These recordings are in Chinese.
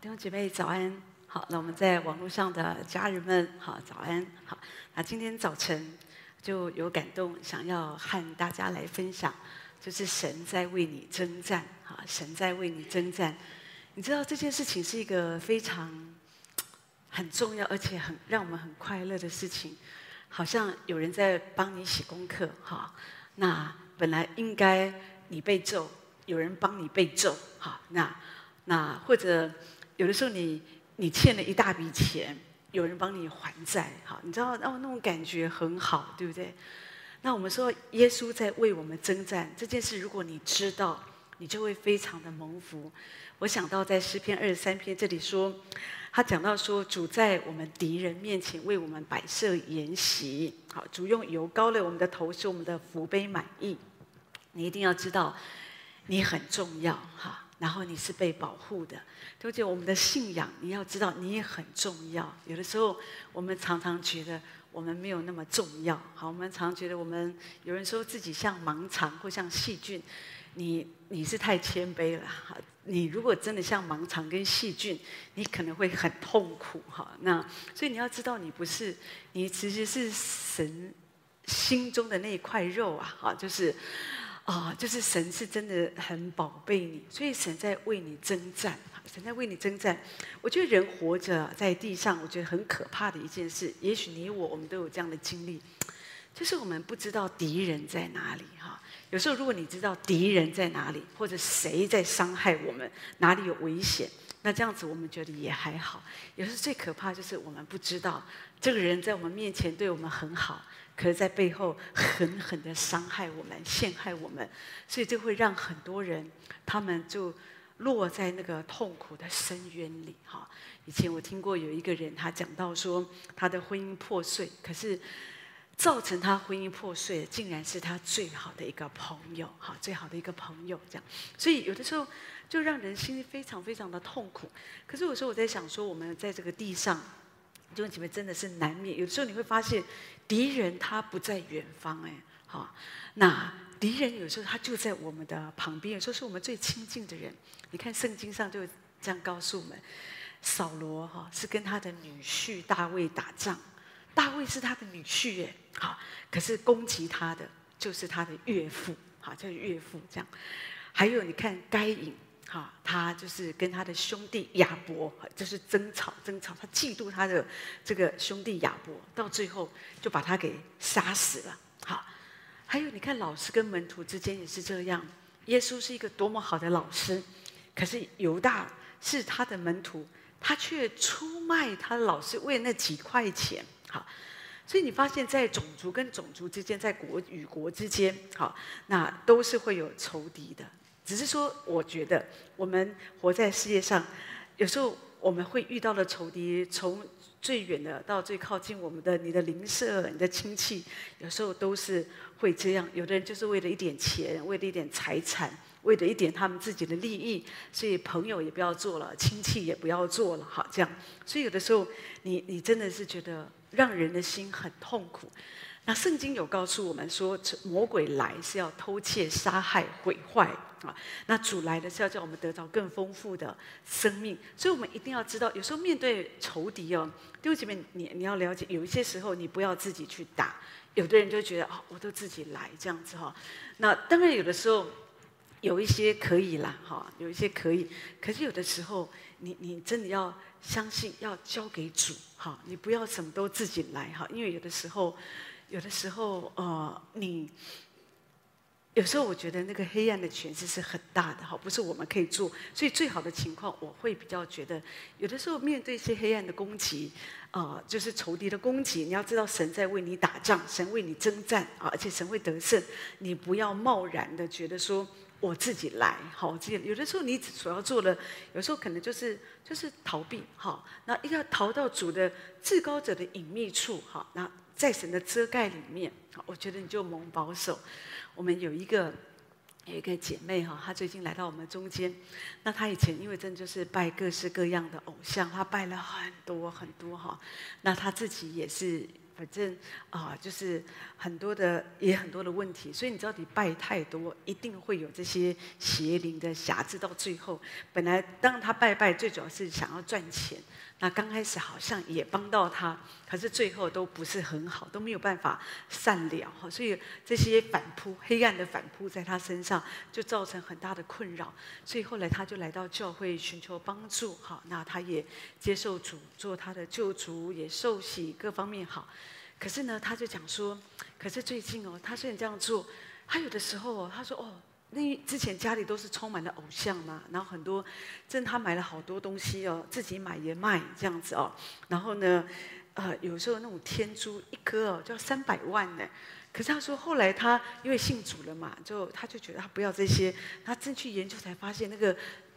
弟兄姐妹早安，好，那我们在网络上的家人们，好，早安，好，那今天早晨就有感动，想要和大家来分享，就是神在为你征战，哈，神在为你征战，你知道这件事情是一个非常很重要，而且很让我们很快乐的事情，好像有人在帮你写功课，哈，那本来应该你被咒，有人帮你被咒，哈，那。那或者有的时候你你欠了一大笔钱，有人帮你还债，好，你知道哦，那种感觉很好，对不对？那我们说耶稣在为我们征战这件事，如果你知道，你就会非常的蒙福。我想到在诗篇二十三篇这里说，他讲到说主在我们敌人面前为我们摆设筵席，好，主用油膏了我们的头，使我们的福杯满溢。你一定要知道，你很重要，哈。然后你是被保护的，而且我们的信仰，你要知道你也很重要。有的时候我们常常觉得我们没有那么重要，好，我们常常觉得我们有人说自己像盲肠或像细菌，你你是太谦卑了哈。你如果真的像盲肠跟细菌，你可能会很痛苦哈。那所以你要知道，你不是，你其实是神心中的那一块肉啊，哈，就是。啊、就是神是真的很宝贝你，所以神在为你征战，神在为你征战。我觉得人活着在地上，我觉得很可怕的一件事。也许你我我们都有这样的经历，就是我们不知道敌人在哪里哈。有时候如果你知道敌人在哪里，或者谁在伤害我们，哪里有危险，那这样子我们觉得也还好。有时候最可怕就是我们不知道这个人在我们面前对我们很好。可是，在背后狠狠的伤害我们、陷害我们，所以这会让很多人，他们就落在那个痛苦的深渊里。哈，以前我听过有一个人，他讲到说，他的婚姻破碎，可是造成他婚姻破碎，竟然是他最好的一个朋友。哈，最好的一个朋友，这样。所以有的时候就让人心里非常非常的痛苦。可是有时候我在想说，我们在这个地上。弟兄姐妹真的是难免，有时候你会发现敌人他不在远方，哎，好，那敌人有时候他就在我们的旁边，有时候是我们最亲近的人。你看圣经上就这样告诉我们，扫罗哈是跟他的女婿大卫打仗，大卫是他的女婿，哎，好，可是攻击他的就是他的岳父，好，叫岳父这样。还有你看该隐。好，他就是跟他的兄弟亚伯，就是争吵争吵，他嫉妒他的这个兄弟亚伯，到最后就把他给杀死了。好，还有你看老师跟门徒之间也是这样，耶稣是一个多么好的老师，可是犹大是他的门徒，他却出卖他的老师为了那几块钱。好，所以你发现，在种族跟种族之间，在国与国之间，好，那都是会有仇敌的。只是说，我觉得我们活在世界上，有时候我们会遇到的仇敌，从最远的到最靠近我们的，你的邻舍、你的亲戚，有时候都是会这样。有的人就是为了一点钱，为了一点财产，为了一点他们自己的利益，所以朋友也不要做了，亲戚也不要做了，好这样。所以有的时候，你你真的是觉得让人的心很痛苦。那圣经有告诉我们说，魔鬼来是要偷窃、杀害、毁坏啊。那主来的是要叫我们得到更丰富的生命，所以我们一定要知道，有时候面对仇敌哦，弟兄姐妹，你你要了解，有一些时候你不要自己去打。有的人就觉得、哦，我都自己来这样子哈。那当然有的时候有一些可以啦，哈，有一些可以。可是有的时候，你你真的要相信，要交给主哈，你不要什么都自己来哈，因为有的时候。有的时候，呃，你有时候我觉得那个黑暗的权势是很大的，哈，不是我们可以做。所以最好的情况，我会比较觉得，有的时候面对一些黑暗的攻击，呃，就是仇敌的攻击，你要知道神在为你打仗，神为你征战啊，而且神会得胜。你不要贸然的觉得说我自己来，好，我自己。有的时候你所要做的，有时候可能就是就是逃避，哈，那一定要逃到主的至高者的隐秘处，哈，那。在神的遮盖里面，我觉得你就蒙保守。我们有一个有一个姐妹哈，她最近来到我们中间。那她以前因为真的就是拜各式各样的偶像，她拜了很多很多哈。那她自己也是反正啊，就是很多的也很多的问题，所以你知道你拜太多，一定会有这些邪灵的辖制。到最后，本来当她拜拜，最主要是想要赚钱。那刚开始好像也帮到他，可是最后都不是很好，都没有办法善了哈。所以这些反扑、黑暗的反扑在他身上，就造成很大的困扰。所以后来他就来到教会寻求帮助哈。那他也接受主做他的救主，也受洗，各方面好。可是呢，他就讲说，可是最近哦，他虽然这样做，他有的时候哦，他说哦。那之前家里都是充满了偶像嘛，然后很多，真他买了好多东西哦，自己买也卖这样子哦。然后呢，呃，有时候那种天珠一颗哦，就要三百万呢。可是他说后来他因为信主了嘛，就他就觉得他不要这些，他真去研究才发现那个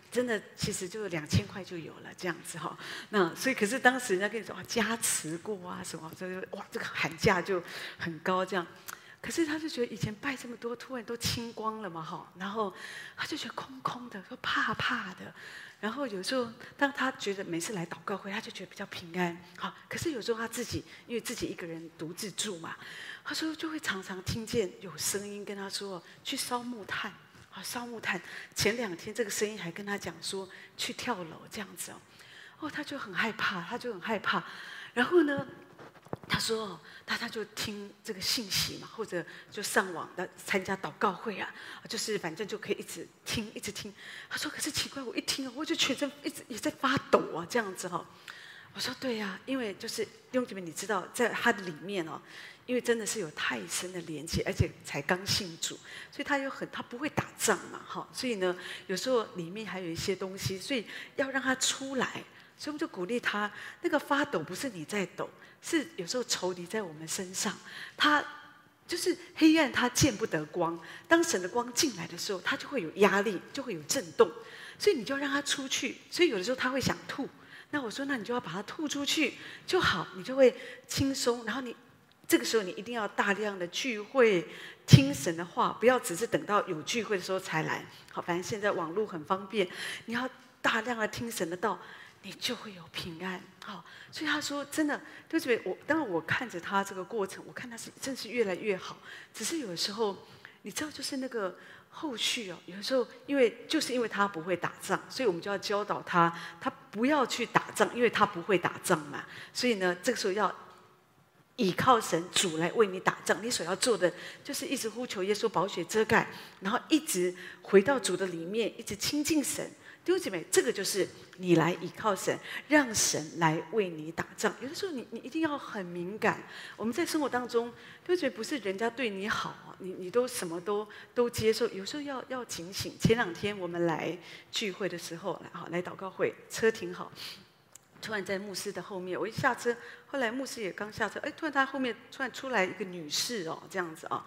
真的其实就两千块就有了这样子哈。那所以可是当时人家跟你说啊加持过啊什么，所以哇这个喊价就很高这样。可是他就觉得以前拜这么多，突然都清光了嘛，哈，然后他就觉得空空的，说怕怕的。然后有时候当他觉得每次来祷告会，他就觉得比较平安，好。可是有时候他自己因为自己一个人独自住嘛，他说就会常常听见有声音跟他说去烧木炭，啊，烧木炭。前两天这个声音还跟他讲说去跳楼这样子哦，哦，他就很害怕，他就很害怕。然后呢，他说：“那他就听这个信息嘛，或者就上网的参加祷告会啊，就是反正就可以一直听，一直听。”他说：“可是奇怪，我一听，我就全身一直也在发抖啊，这样子哈。”我说：“对呀，因为就是弟兄姐妹，你知道，在他的里面哦，因为真的是有太深的连接，而且才刚信主，所以他有很他不会打仗嘛，哈，所以呢，有时候里面还有一些东西，所以要让他出来。”所以我们就鼓励他，那个发抖不是你在抖，是有时候仇敌在我们身上。他就是黑暗，他见不得光。当神的光进来的时候，他就会有压力，就会有震动。所以你就让他出去。所以有的时候他会想吐，那我说，那你就要把他吐出去就好，你就会轻松。然后你这个时候你一定要大量的聚会，听神的话，不要只是等到有聚会的时候才来。好，反正现在网络很方便，你要大量的听神的道。你就会有平安，好，所以他说真的，就是我，当然我看着他这个过程，我看他是真是越来越好。只是有的时候，你知道，就是那个后续哦，有的时候因为就是因为他不会打仗，所以我们就要教导他，他不要去打仗，因为他不会打仗嘛。所以呢，这个时候要倚靠神主来为你打仗。你所要做的就是一直呼求耶稣宝血遮盖，然后一直回到主的里面，一直亲近神。弟兄姐妹，这个就是你来倚靠神，让神来为你打仗。有的时候你，你一定要很敏感。我们在生活当中，弟兄姐妹不是人家对你好，你你都什么都都接受。有时候要要警醒。前两天我们来聚会的时候，来好来祷告会，车停好，突然在牧师的后面，我一下车，后来牧师也刚下车，哎，突然他后面突然出来一个女士哦，这样子啊，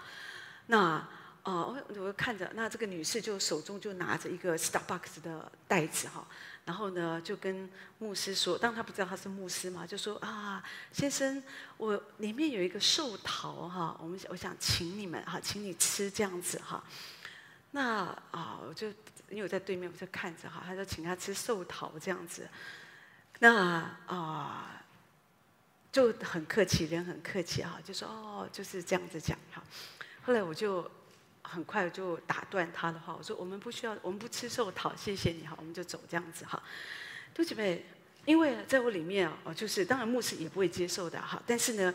那。哦，我我看着，那这个女士就手中就拿着一个 Starbucks 的袋子哈，然后呢就跟牧师说，当他不知道他是牧师嘛，就说啊，先生，我里面有一个寿桃哈，我们我想请你们哈，请你吃这样子哈。那啊，我就因为我在对面，我就看着哈，他就请他吃寿桃这样子。那啊，就很客气，人很客气哈，就说哦，就是这样子讲哈。后来我就。很快就打断他的话，我说：“我们不需要，我们不吃寿桃，谢谢你哈，我们就走这样子哈。”弟兄们，因为在我里面哦，就是当然牧师也不会接受的哈。但是呢，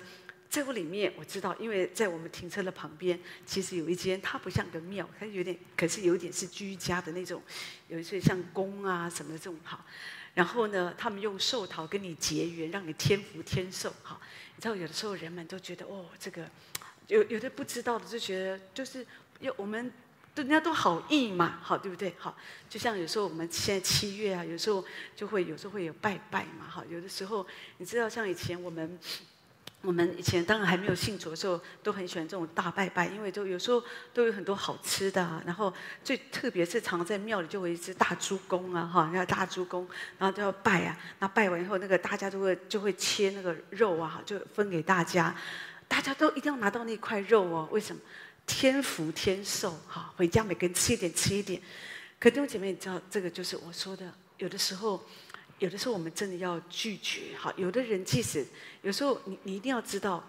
在我里面我知道，因为在我们停车的旁边，其实有一间，它不像个庙，它有点，可是有点是居家的那种，有一些像宫啊什么这种哈。然后呢，他们用寿桃跟你结缘，让你天福天寿哈。你知道，有的时候人们都觉得哦，这个有有的不知道的就觉得就是。有我们，人家都好意嘛，好对不对？好，就像有时候我们现在七月啊，有时候就会有时候会有拜拜嘛，好，有的时候你知道，像以前我们，我们以前当然还没有信主的时候，都很喜欢这种大拜拜，因为都有时候都有很多好吃的啊，然后最特别是常在庙里就会一只大猪公啊，哈，那大猪公，然后都要拜啊，那拜完以后，那个大家都会就会切那个肉啊，就分给大家，大家都一定要拿到那块肉哦，为什么？天福天寿，哈，回家每个人吃一点，吃一点。可弟兄姐妹，你知道这个就是我说的，有的时候有的时候我们真的要拒绝。哈，有的人即使有时候你你一定要知道。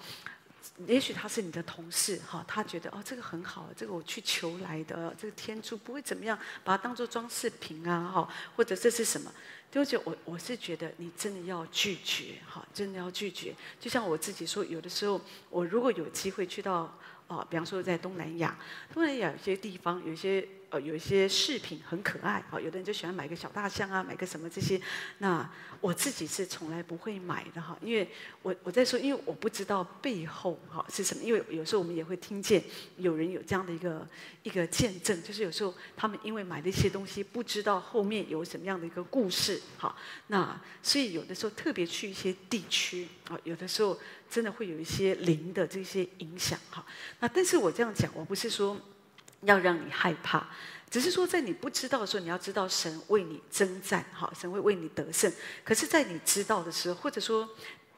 也许他是你的同事，哈，他觉得哦，这个很好，这个我去求来的，这个天珠不会怎么样，把它当做装饰品啊，哈，或者这是什么？对不起，我我是觉得你真的要拒绝，哈，真的要拒绝。就像我自己说，有的时候我如果有机会去到，哦，比方说在东南亚，东南亚有些地方有些。呃，有一些饰品很可爱，啊，有的人就喜欢买个小大象啊，买个什么这些。那我自己是从来不会买的哈，因为我我在说，因为我不知道背后哈是什么。因为有时候我们也会听见有人有这样的一个一个见证，就是有时候他们因为买了一些东西，不知道后面有什么样的一个故事。哈，那所以有的时候特别去一些地区啊，有的时候真的会有一些灵的这些影响哈。那但是我这样讲，我不是说。要让你害怕，只是说在你不知道的时候，你要知道神为你征战，哈，神会为你得胜。可是，在你知道的时候，或者说。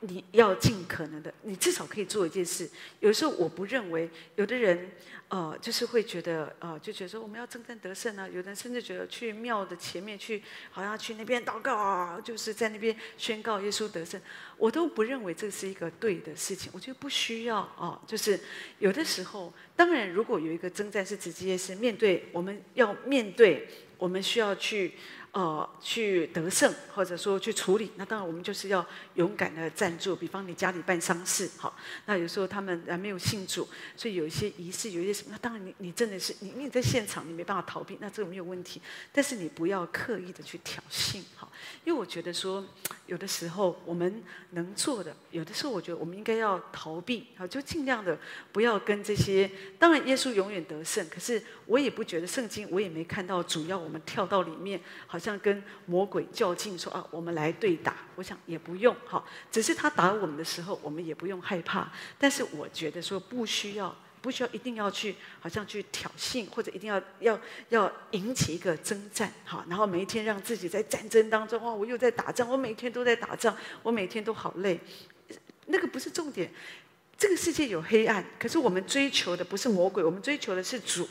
你要尽可能的，你至少可以做一件事。有时候我不认为，有的人，呃，就是会觉得，呃，就觉得说我们要征战得胜啊。有的人甚至觉得去庙的前面去，好像去那边祷告啊，就是在那边宣告耶稣得胜。我都不认为这是一个对的事情。我觉得不需要啊，就是有的时候，当然如果有一个征战是直接是面对，我们要面对，我们需要去。呃，去得胜，或者说去处理，那当然我们就是要勇敢的站住。比方你家里办丧事，好，那有时候他们还没有信主，所以有一些仪式，有一些，那当然你你真的是你你在现场，你没办法逃避，那这个没有问题。但是你不要刻意的去挑衅，好，因为我觉得说有的时候我们能做的，有的时候我觉得我们应该要逃避，好，就尽量的不要跟这些。当然耶稣永远得胜，可是我也不觉得圣经，我也没看到主要我们跳到里面，好。像跟魔鬼较劲，说啊，我们来对打。我想也不用哈，只是他打我们的时候，我们也不用害怕。但是我觉得说不需要，不需要一定要去，好像去挑衅，或者一定要要要引起一个征战哈。然后每一天让自己在战争当中，哇，我又在打仗，我每天都在打仗，我每天都好累。那个不是重点。这个世界有黑暗，可是我们追求的不是魔鬼，我们追求的是主。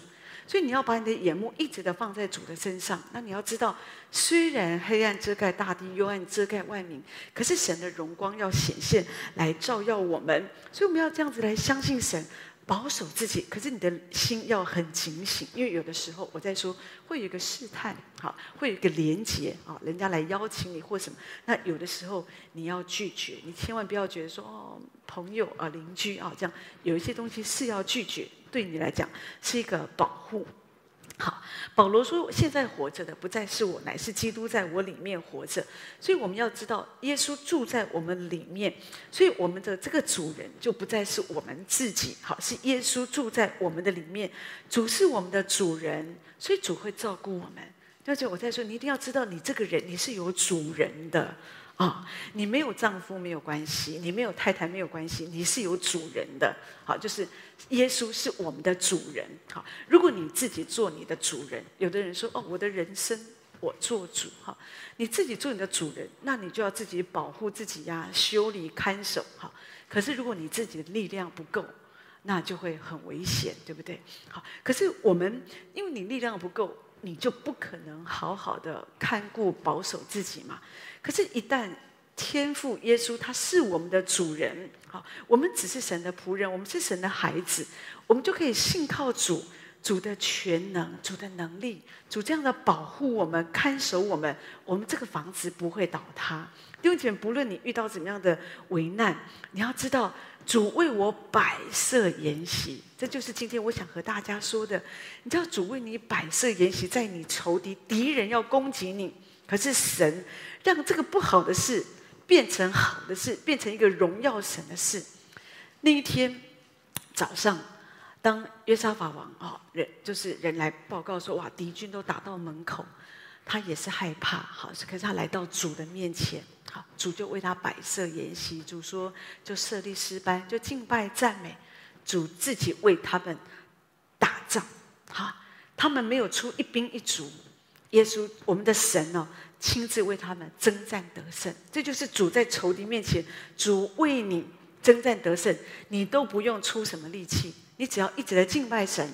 所以你要把你的眼目一直的放在主的身上。那你要知道，虽然黑暗遮盖大地，幽暗遮盖万民，可是神的荣光要显现来照耀我们。所以我们要这样子来相信神，保守自己。可是你的心要很警醒，因为有的时候我在说会有一个试探，好，会有一个连结啊，人家来邀请你或什么。那有的时候你要拒绝，你千万不要觉得说哦，朋友啊、邻居啊这样，有一些东西是要拒绝。对你来讲是一个保护。好，保罗说：“现在活着的不再是我，乃是基督在我里面活着。”所以我们要知道，耶稣住在我们里面，所以我们的这个主人就不再是我们自己。好，是耶稣住在我们的里面，主是我们的主人，所以主会照顾我们。而且我在说，你一定要知道，你这个人你是有主人的。啊、你没有丈夫没有关系，你没有太太没有关系，你是有主人的。好，就是耶稣是我们的主人。好，如果你自己做你的主人，有的人说哦，我的人生我做主。哈，你自己做你的主人，那你就要自己保护自己呀，修理看守。好，可是如果你自己的力量不够，那就会很危险，对不对？好，可是我们因为你力量不够。你就不可能好好的看顾保守自己嘛？可是，一旦天父耶稣他是我们的主人，好，我们只是神的仆人，我们是神的孩子，我们就可以信靠主，主的全能，主的能力，主这样的保护我们，看守我们，我们这个房子不会倒塌。弟兄姐妹，不论你遇到怎么样的危难，你要知道。主为我摆设筵席，这就是今天我想和大家说的。你知道，主为你摆设筵席，在你仇敌敌人要攻击你，可是神让这个不好的事变成好的事，变成一个荣耀神的事。那一天早上，当约沙法王、哦，人就是人来报告说，哇，敌军都打到门口。他也是害怕，好，可是他来到主的面前，好，主就为他摆设筵席。主说，就设立诗班，就敬拜赞美。主自己为他们打仗，好，他们没有出一兵一卒。耶稣，我们的神哦，亲自为他们征战得胜。这就是主在仇敌面前，主为你征战得胜，你都不用出什么力气，你只要一直在敬拜神、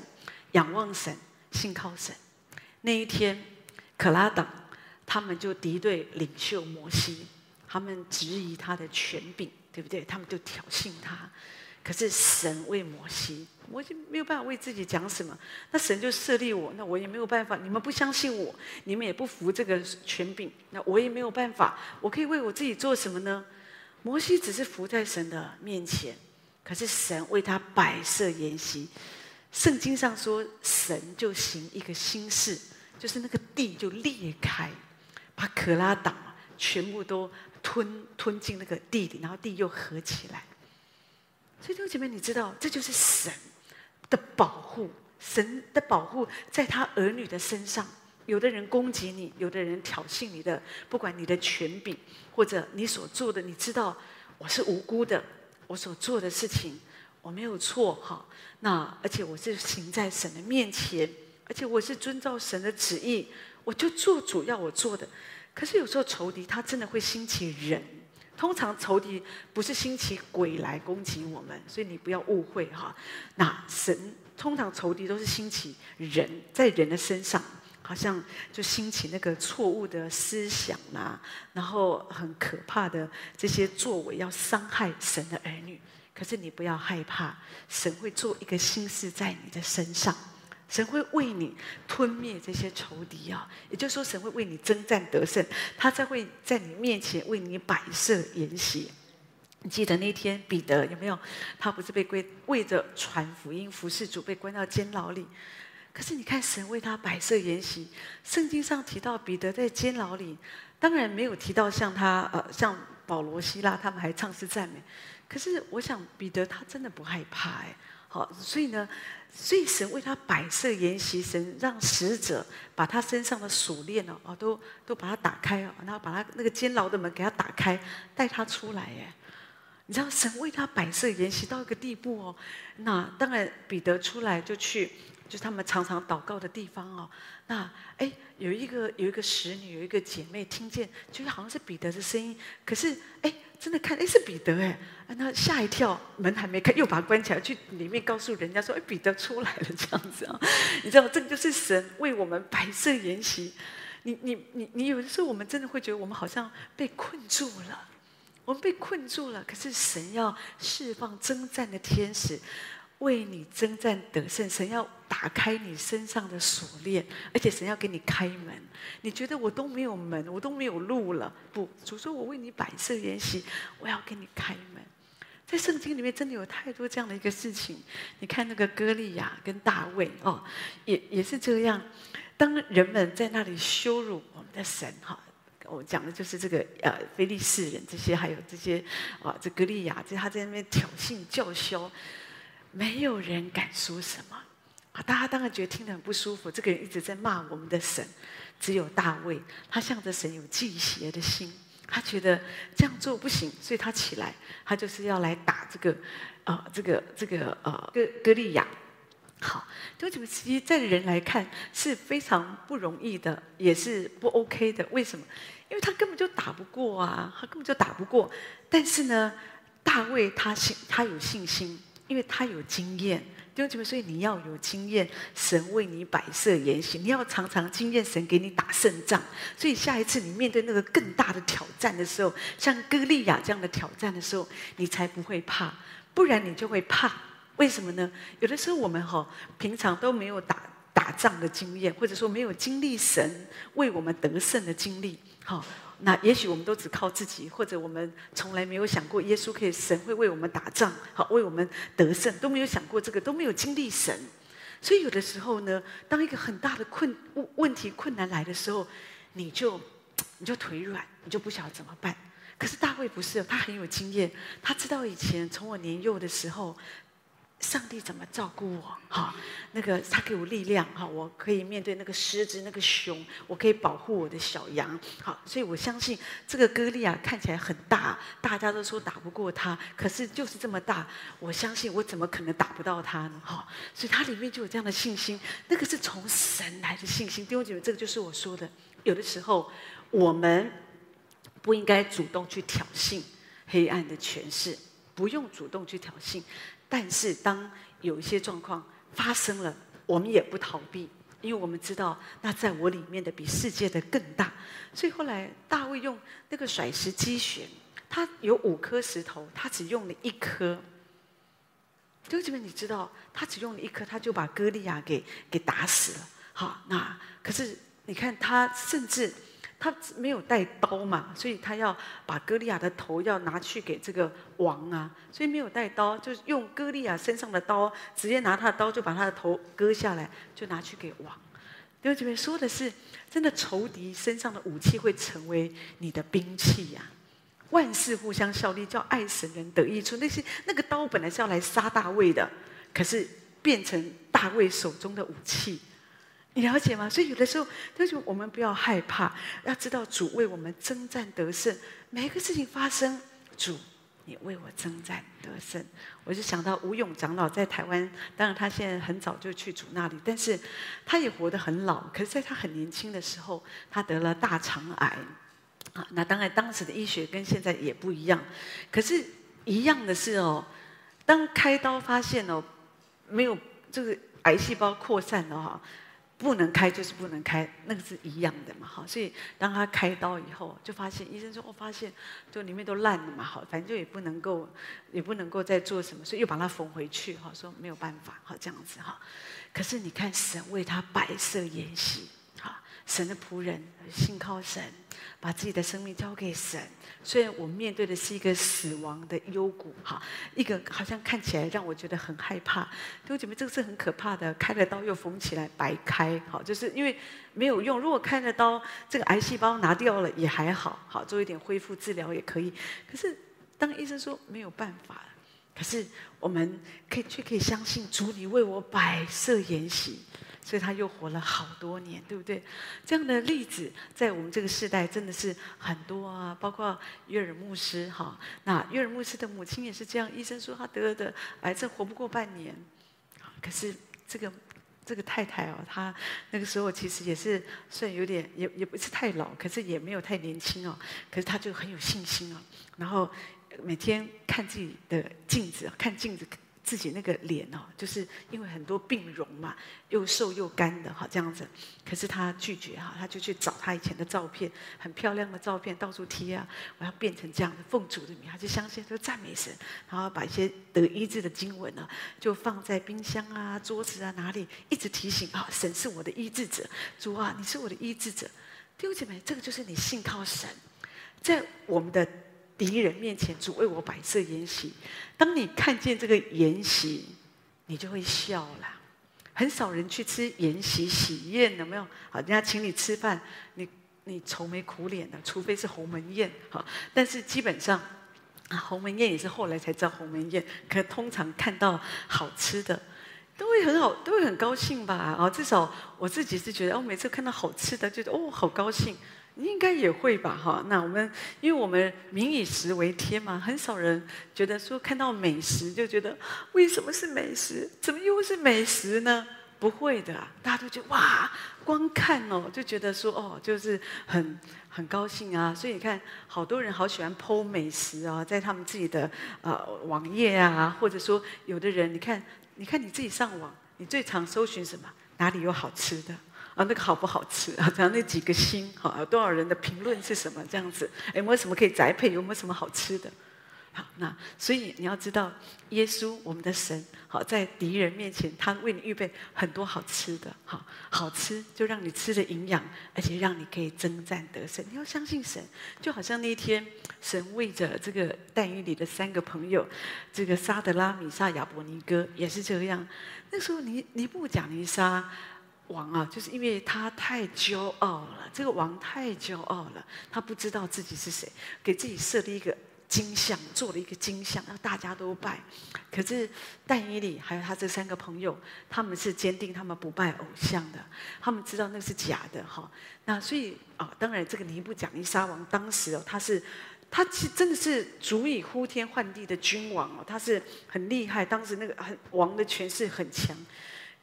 仰望神、信靠神。那一天。可拉党他们就敌对领袖摩西，他们质疑他的权柄，对不对？他们就挑衅他。可是神为摩西，摩西没有办法为自己讲什么，那神就设立我，那我也没有办法。你们不相信我，你们也不服这个权柄，那我也没有办法。我可以为我自己做什么呢？摩西只是伏在神的面前，可是神为他摆设筵席。圣经上说，神就行一个新事，就是那个地就裂开，把可拉党全部都吞吞进那个地里，然后地又合起来。所以弟兄姐妹，你知道这就是神的保护，神的保护在他儿女的身上。有的人攻击你，有的人挑衅你的，不管你的权柄或者你所做的，你知道我是无辜的，我所做的事情我没有错哈。那而且我是行在神的面前，而且我是遵照神的旨意，我就做主要我做的。可是有时候仇敌他真的会兴起人。通常仇敌不是兴起鬼来攻击我们，所以你不要误会哈。那神通常仇敌都是兴起人，在人的身上，好像就兴起那个错误的思想呐，然后很可怕的这些作为，要伤害神的儿女。可是你不要害怕，神会做一个新事在你的身上。神会为你吞灭这些仇敌啊，也就是说，神会为你征战得胜，他才会在你面前为你摆设筵席。你记得那天彼得有没有？他不是被归为着传福音、服侍主被关到监牢里？可是你看，神为他摆设筵席。圣经上提到彼得在监牢里，当然没有提到像他呃像保罗、希拉他们还唱诗赞美。可是我想彼得他真的不害怕哎。好，所以呢，所以神为他摆设筵席，神让使者把他身上的锁链哦，哦，都都把它打开哦，然后把他那个监牢的门给他打开，带他出来耶。你知道神为他摆设筵席到一个地步哦，那当然彼得出来就去，就是他们常常祷告的地方哦。那哎，有一个有一个使女，有一个姐妹听见，就是好像是彼得的声音，可是哎。真的看，哎，是彼得哎，那吓一跳，门还没开，又把它关起来，去里面告诉人家说，哎，彼得出来了，这样子啊，你知道，这个就是神为我们摆设筵席。你你你你，有的时候我们真的会觉得我们好像被困住了，我们被困住了，可是神要释放征战的天使。为你征战得胜，神要打开你身上的锁链，而且神要给你开门。你觉得我都没有门，我都没有路了？不，主说我为你摆设筵席，我要给你开门。在圣经里面真的有太多这样的一个事情。你看那个歌利亚跟大卫哦，也也是这样。当人们在那里羞辱我们的神哈，我讲的就是这个呃非利士人这些，还有这些啊这歌利亚，就他在那边挑衅叫嚣。没有人敢说什么啊！大家当然觉得听得很不舒服。这个人一直在骂我们的神，只有大卫，他向着神有忌邪的心，他觉得这样做不行，所以他起来，他就是要来打这个、呃，这个这个呃歌歌利亚。好，就这么其实在人来看是非常不容易的，也是不 OK 的。为什么？因为他根本就打不过啊，他根本就打不过。但是呢，大卫他信，他有信心。因为他有经验，弟兄姐妹，所以你要有经验。神为你摆设筵席，你要常常经验神给你打胜仗。所以下一次你面对那个更大的挑战的时候，像歌利亚这样的挑战的时候，你才不会怕。不然你就会怕。为什么呢？有的时候我们哈平常都没有打打仗的经验，或者说没有经历神为我们得胜的经历，哈。那也许我们都只靠自己，或者我们从来没有想过耶稣可以，神会为我们打仗，好为我们得胜，都没有想过这个，都没有经历神。所以有的时候呢，当一个很大的困问问题困难来的时候，你就你就腿软，你就不晓得怎么办。可是大卫不是，他很有经验，他知道以前从我年幼的时候。上帝怎么照顾我？哈，那个他给我力量，哈，我可以面对那个狮子、那个熊，我可以保护我的小羊，好，所以我相信这个歌利亚看起来很大，大家都说打不过他，可是就是这么大，我相信我怎么可能打不到他呢？哈，所以他里面就有这样的信心，那个是从神来的信心。弟兄姐妹，这个就是我说的，有的时候我们不应该主动去挑衅黑暗的权势，不用主动去挑衅。但是，当有一些状况发生了，我们也不逃避，因为我们知道，那在我里面的比世界的更大。所以后来大卫用那个甩石机旋，他有五颗石头，他只用了一颗。就这边你知道，他只用了一颗，他就把歌利亚给给打死了。好，那可是你看他甚至。他没有带刀嘛，所以他要把歌利亚的头要拿去给这个王啊，所以没有带刀，就用歌利亚身上的刀，直接拿他的刀就把他的头割下来，就拿去给王。因为这边说的是，真的仇敌身上的武器会成为你的兵器呀、啊，万事互相效力，叫爱神人得益处。那些那个刀本来是要来杀大卫的，可是变成大卫手中的武器。你了解吗？所以有的时候，就是我们不要害怕，要知道主为我们征战得胜。每一个事情发生，主，你为我征战得胜。我就想到吴勇长老在台湾，当然他现在很早就去主那里，但是他也活得很老。可是在他很年轻的时候，他得了大肠癌。啊，那当然当时的医学跟现在也不一样。可是，一样的是哦，当开刀发现哦，没有这个癌细胞扩散了哈。不能开就是不能开，那个是一样的嘛，哈。所以当他开刀以后，就发现医生说，我发现就里面都烂了嘛，好，反正就也不能够，也不能够再做什么，所以又把它缝回去，哈，说没有办法，哈，这样子哈。可是你看，神为他摆设筵席，神的仆人信靠神，把自己的生命交给神。虽然我面对的是一个死亡的幽谷，哈，一个好像看起来让我觉得很害怕。弟兄姐妹，这个是很可怕的，开了刀又缝起来，白开，好，就是因为没有用。如果开了刀，这个癌细胞拿掉了也还好，好做一点恢复治疗也可以。可是当医生说没有办法，可是我们可以却可以相信主，你为我摆设筵席。所以他又活了好多年，对不对？这样的例子在我们这个时代真的是很多啊，包括约尔牧师哈。那约尔牧师的母亲也是这样，医生说他得了的癌症活不过半年，可是这个这个太太哦，她那个时候其实也是算有点也也不是太老，可是也没有太年轻哦。可是她就很有信心哦，然后每天看自己的镜子，看镜子。自己那个脸哦，就是因为很多病容嘛，又瘦又干的哈，这样子。可是他拒绝哈，他就去找他以前的照片，很漂亮的照片，到处贴啊。我要变成这样的，奉主的名，他就相信，就赞美神，然后把一些得医治的经文呢，就放在冰箱啊、桌子啊哪里，一直提醒啊，神是我的医治者，主啊，你是我的医治者。弟兄姐妹，这个就是你信靠神，在我们的。敌人面前，主为我摆设筵席。当你看见这个筵席，你就会笑了。很少人去吃筵席喜宴，有没有？好，人家请你吃饭，你你愁眉苦脸的，除非是鸿门宴。好，但是基本上，啊，鸿门宴也是后来才知道鸿门宴。可通常看到好吃的，都会很好，都会很高兴吧？啊，至少我自己是觉得，哦，每次看到好吃的，就觉得哦，好高兴。应该也会吧，哈。那我们，因为我们民以食为天嘛，很少人觉得说看到美食就觉得为什么是美食？怎么又是美食呢？不会的，大家都觉得哇，光看哦就觉得说哦，就是很很高兴啊。所以你看，好多人好喜欢剖美食啊，在他们自己的呃网页啊，或者说有的人，你看，你看你自己上网，你最常搜寻什么？哪里有好吃的？啊，那个好不好吃啊？然后那几个星，好，有多少人的评论是什么？这样子，有没有什么可以宅配？有没有什么好吃的？好，那所以你要知道，耶稣我们的神，好，在敌人面前，他为你预备很多好吃的，好，好吃就让你吃的营养，而且让你可以征战得胜。你要相信神，就好像那一天，神为着这个但以里的三个朋友，这个沙德拉、米萨、亚伯尼歌也是这样。那时候尼尼布甲尼撒。王啊，就是因为他太骄傲了。这个王太骄傲了，他不知道自己是谁，给自己设立一个金像，做了一个金像，让大家都拜。可是但以里还有他这三个朋友，他们是坚定，他们不拜偶像的。他们知道那是假的，哈。那所以啊，当然这个尼布甲尼撒王当时哦，他是他其实真的是足以呼天唤地的君王哦，他是很厉害，当时那个很王的权势很强。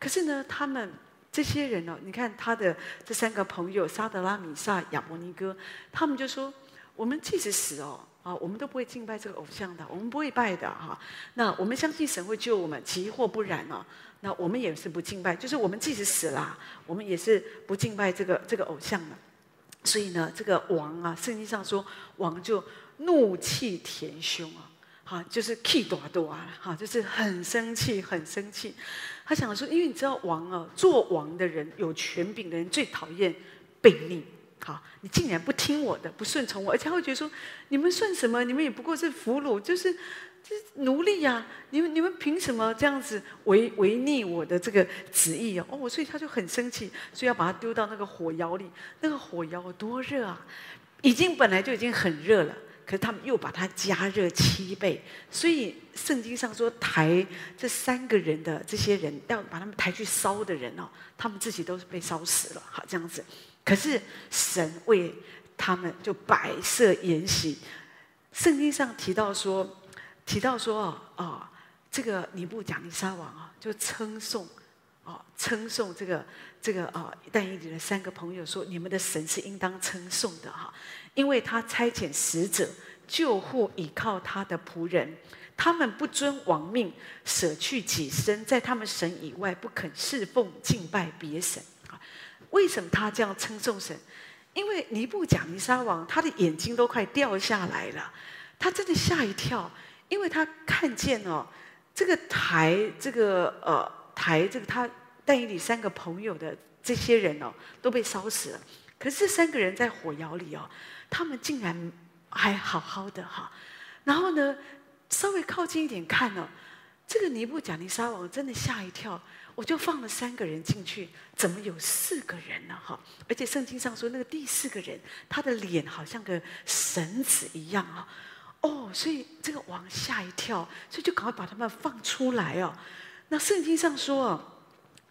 可是呢，他们。这些人哦，你看他的这三个朋友沙德拉、米煞、亚伯尼歌，他们就说：我们即使死哦，啊，我们都不会敬拜这个偶像的，我们不会拜的哈。那我们相信神会救我们，其或不然呢？那我们也是不敬拜，就是我们即使死了，我们也是不敬拜这个这个偶像的。所以呢，这个王啊，圣经上说王就怒气填胸啊，哈，就是气多多啊，哈，就是很生气，很生气。他想说，因为你知道王啊，做王的人有权柄的人最讨厌悖逆。好，你竟然不听我的，不顺从我，而且他会觉得说，你们算什么？你们也不过是俘虏，就是就是奴隶呀！你们你们凭什么这样子违违逆我的这个旨意啊？哦，所以他就很生气，所以要把他丢到那个火窑里。那个火窑有多热啊！已经本来就已经很热了，可是他们又把它加热七倍。所以圣经上说，抬这三个人的这些人，要把他们抬去烧的人哦，他们自己都是被烧死了。好，这样子。可是神为他们就摆设筵席，圣经上提到说，提到说啊、哦，这个尼布甲尼撒王啊，就称颂、哦，称颂这个这个啊，但以理的三个朋友说，你们的神是应当称颂的哈，因为他差遣使者救护倚靠他的仆人，他们不遵王命，舍去己身，在他们神以外不肯侍奉敬拜别神。为什么他这样称颂神？因为尼布甲尼撒王他的眼睛都快掉下来了，他真的吓一跳，因为他看见哦，这个抬这个呃抬这个他但以理三个朋友的这些人哦都被烧死了，可是这三个人在火窑里哦，他们竟然还好好的哈，然后呢稍微靠近一点看哦，这个尼布甲尼撒王真的吓一跳。我就放了三个人进去，怎么有四个人呢？哈！而且圣经上说，那个第四个人，他的脸好像个绳子一样啊！哦，所以这个王吓一跳，所以就赶快把他们放出来哦。那圣经上说，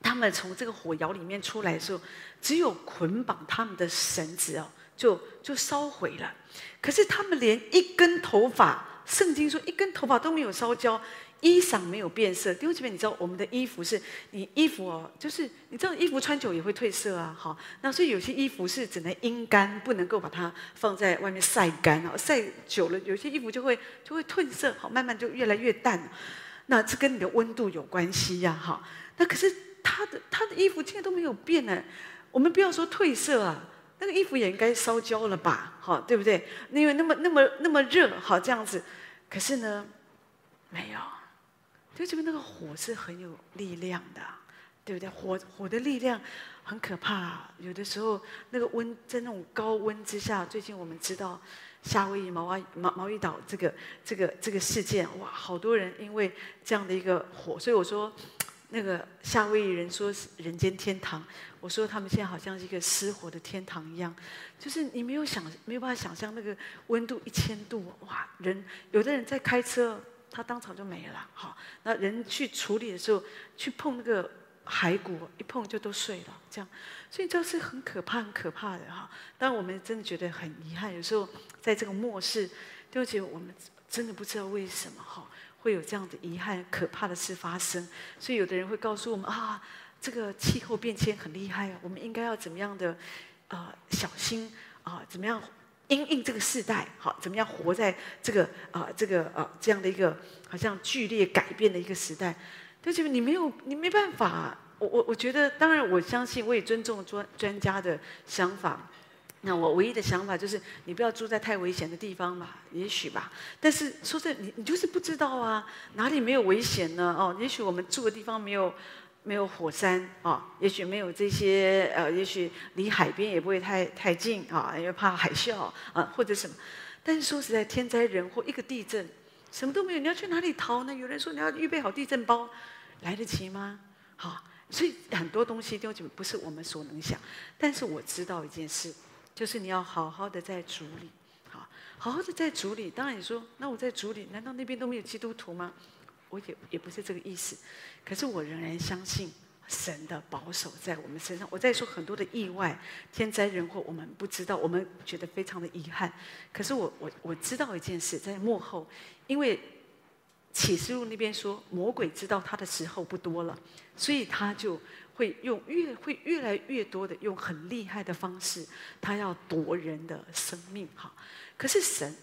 他们从这个火窑里面出来的时候，只有捆绑他们的绳子哦，就就烧毁了。可是他们连一根头发，圣经说一根头发都没有烧焦。衣裳没有变色，弟兄姐妹，你知道我们的衣服是你衣服哦，就是你知道衣服穿久也会褪色啊，好，那所以有些衣服是只能阴干，不能够把它放在外面晒干啊，晒久了有些衣服就会就会褪色，好，慢慢就越来越淡，那这跟你的温度有关系呀，哈，那可是他的他的衣服现在都没有变呢，我们不要说褪色啊，那个衣服也应该烧焦了吧，好，对不对？因为那么那么那么热，好这样子，可是呢，没有。就这边那个火是很有力量的，对不对？火火的力量很可怕，有的时候那个温在那种高温之下，最近我们知道夏威夷毛啊毛毛伊岛这个这个这个事件，哇，好多人因为这样的一个火，所以我说那个夏威夷人说是人间天堂，我说他们现在好像是一个失火的天堂一样，就是你没有想没有办法想象那个温度一千度，哇，人有的人在开车。他当场就没了，好，那人去处理的时候，去碰那个骸骨，一碰就都碎了，这样，所以这是很可怕、很可怕的哈。但我们真的觉得很遗憾，有时候在这个末世，就觉得我们真的不知道为什么哈会有这样的遗憾、可怕的事发生。所以有的人会告诉我们啊，这个气候变迁很厉害啊，我们应该要怎么样的啊、小心啊，怎么样？因应这个世代，好，怎么样活在这个啊、呃，这个啊、呃，这样的一个好像剧烈改变的一个时代？对，就是你没有，你没办法。我我我觉得，当然我相信，我也尊重专专家的想法。那我唯一的想法就是，你不要住在太危险的地方吧，也许吧。但是说这，你你就是不知道啊，哪里没有危险呢？哦，也许我们住的地方没有。没有火山啊、也许没有这些呃，也许离海边也不会太太近啊，因为怕海啸啊或者什么。但是说实在，天灾人祸，一个地震，什么都没有，你要去哪里逃呢？有人说你要预备好地震包，来得及吗？好，所以很多东西都不是我们所能想。但是我知道一件事，就是你要好好的在主里，好，好好的在主里。当然你说，那我在主里，难道那边都没有基督徒吗？我也也不是这个意思，可是我仍然相信神的保守在我们身上。我在说很多的意外、天灾人祸，我们不知道，我们觉得非常的遗憾。可是我我我知道一件事，在幕后，因为启示录那边说魔鬼知道他的时候不多了，所以他就会用越会越来越多的用很厉害的方式，他要夺人的生命。哈，可是神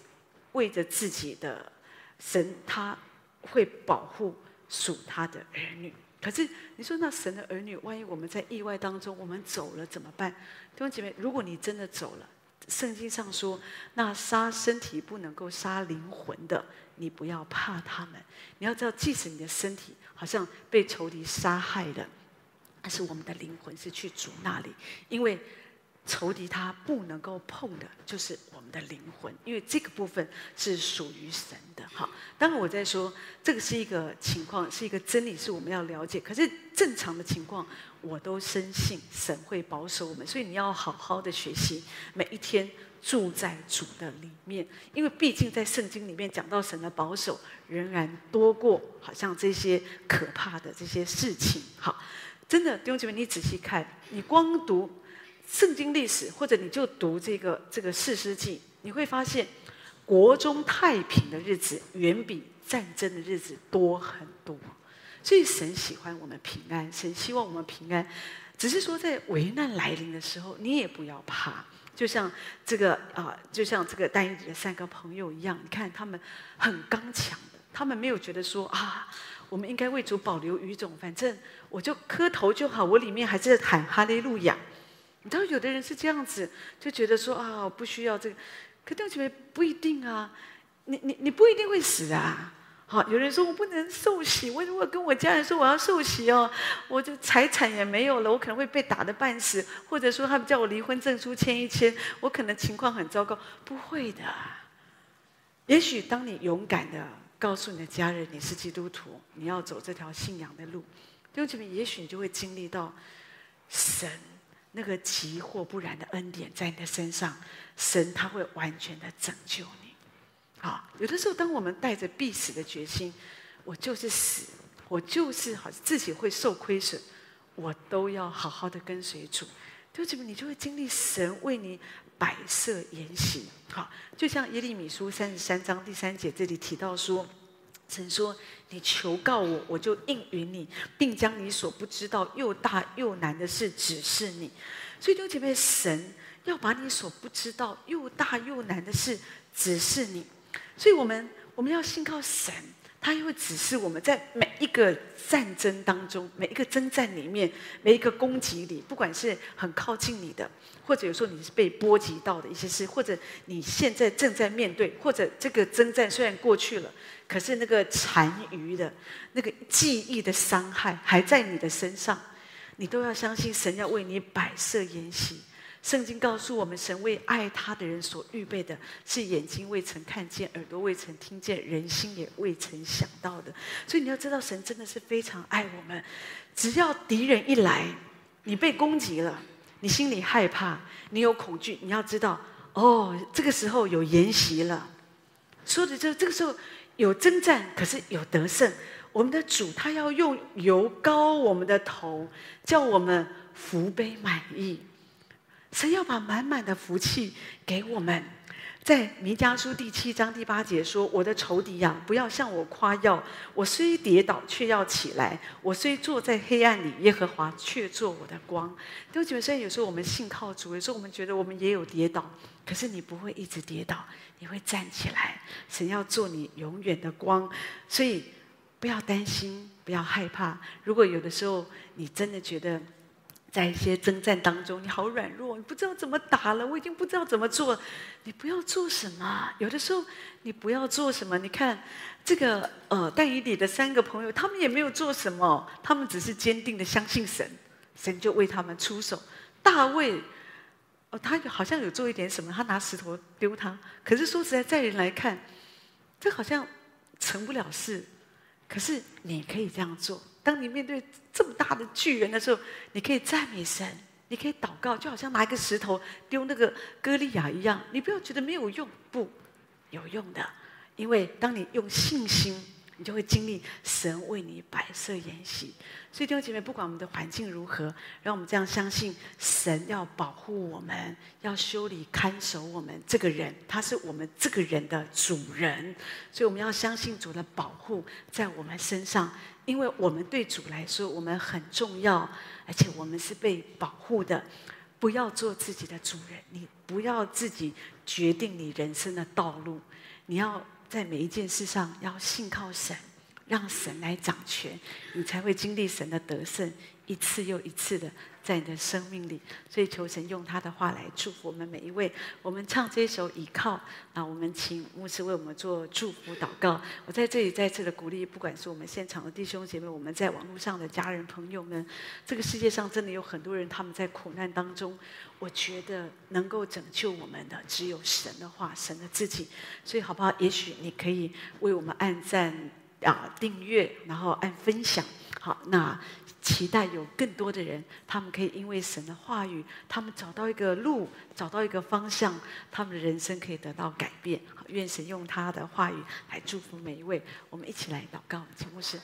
为着自己的神，他会保护属他的儿女。可是你说，那神的儿女，万一我们在意外当中我们走了怎么办？弟兄姐妹，如果你真的走了，圣经上说，那杀身体不能够杀灵魂的，你不要怕他们。你要知道，即使你的身体好像被仇敌杀害了，但是我们的灵魂是去主那里，因为。仇敌他不能够碰的，就是我们的灵魂，因为这个部分是属于神的。哈，当然我在说这个是一个情况，是一个真理，是我们要了解。可是正常的情况，我都深信神会保守我们，所以你要好好的学习，每一天住在主的里面，因为毕竟在圣经里面讲到神的保守，仍然多过好像这些可怕的这些事情。好，真的弟兄姐妹，你仔细看，你光读。圣经历史，或者你就读这个这个四世纪，你会发现，国中太平的日子远比战争的日子多很多。所以神喜欢我们平安，神希望我们平安。只是说在危难来临的时候，你也不要怕。就像这个啊、就像这个丹尼的三个朋友一样，你看他们很刚强，他们没有觉得说啊，我们应该为主保留余种，反正我就磕头就好，我里面还是喊哈利路亚。你知道有的人是这样子，就觉得说啊，不需要这个，可弟兄姐妹不一定啊，你你你不一定会死啊。好，有人说我不能受洗，我如果跟我家人说我要受洗哦，我就财产也没有了，我可能会被打得半死，或者说他们叫我离婚证书签一签，我可能情况很糟糕。不会的，也许当你勇敢的告诉你的家人你是基督徒，你要走这条信仰的路，弟兄姐妹，也许你就会经历到神。那个急或不然的恩典在你的身上，神他会完全的拯救你。好，有的时候当我们带着必死的决心，我就是死，我就是好自己会受亏损，我都要好好的跟随主。就这么你就会经历神为你摆设筵席。好，就像耶利米书三十三章第三节这里提到说。曾说：“你求告我，我就应允你，并将你所不知道又大又难的事指示你。”所以，弟兄姐妹，神要把你所不知道又大又难的事指示你。所以我们我们要信靠神，他又会指示我们在每一个战争当中，每一个征战里面，每一个攻击里，不管是很靠近你的，或者有时候你是被波及到的一些事，或者你现在正在面对，或者这个征战虽然过去了。可是那个残余的那个记忆的伤害还在你的身上，你都要相信神要为你摆设筵席。圣经告诉我们，神为爱他的人所预备的是眼睛未曾看见，耳朵未曾听见，人心也未曾想到的。所以你要知道，神真的是非常爱我们。只要敌人一来，你被攻击了，你心里害怕，你有恐惧，你要知道，哦，这个时候有筵席了。说的就这个时候。有征战，可是有得胜。我们的主他要用油膏我们的头，叫我们福杯满溢。神要把满满的福气给我们。在弥迦书第七章第八节说：“我的仇敌呀，不要向我夸耀。我虽跌倒，却要起来；我虽坐在黑暗里，耶和华却做我的光。”弟兄姐妹，虽然有时候我们信靠主，有时候我们觉得我们也有跌倒，可是你不会一直跌倒。你会站起来，神要做你永远的光，所以不要担心，不要害怕。如果有的时候你真的觉得在一些征战当中你好软弱，你不知道怎么打了，我已经不知道怎么做，你不要做什么。有的时候你不要做什么，你看这个呃但以理的三个朋友，他们也没有做什么，他们只是坚定的相信神，神就为他们出手。大卫。哦，他好像有做一点什么，他拿石头丢他。可是说实在，在人来看，这好像成不了事。可是你可以这样做：当你面对这么大的巨人的时候，你可以赞美神，你可以祷告，就好像拿一个石头丢那个歌利亚一样。你不要觉得没有用，不，有用的，因为当你用信心。你就会经历神为你摆设筵席，所以弟兄姐妹，不管我们的环境如何，让我们这样相信神要保护我们，要修理看守我们这个人，他是我们这个人的主人，所以我们要相信主的保护在我们身上，因为我们对主来说我们很重要，而且我们是被保护的。不要做自己的主人，你不要自己决定你人生的道路。你要在每一件事上要信靠神，让神来掌权，你才会经历神的得胜。一次又一次的在你的生命里，所以求神用他的话来祝福我们每一位。我们唱这首倚靠，那我们请牧师为我们做祝福祷告。我在这里再次的鼓励，不管是我们现场的弟兄姐妹，我们在网络上的家人朋友们，这个世界上真的有很多人，他们在苦难当中。我觉得能够拯救我们的只有神的话，神的自己。所以好不好？也许你可以为我们按赞啊、订阅，然后按分享。好，那。期待有更多的人，他们可以因为神的话语，他们找到一个路，找到一个方向，他们的人生可以得到改变。愿神用他的话语来祝福每一位。我们一起来祷告，请牧师。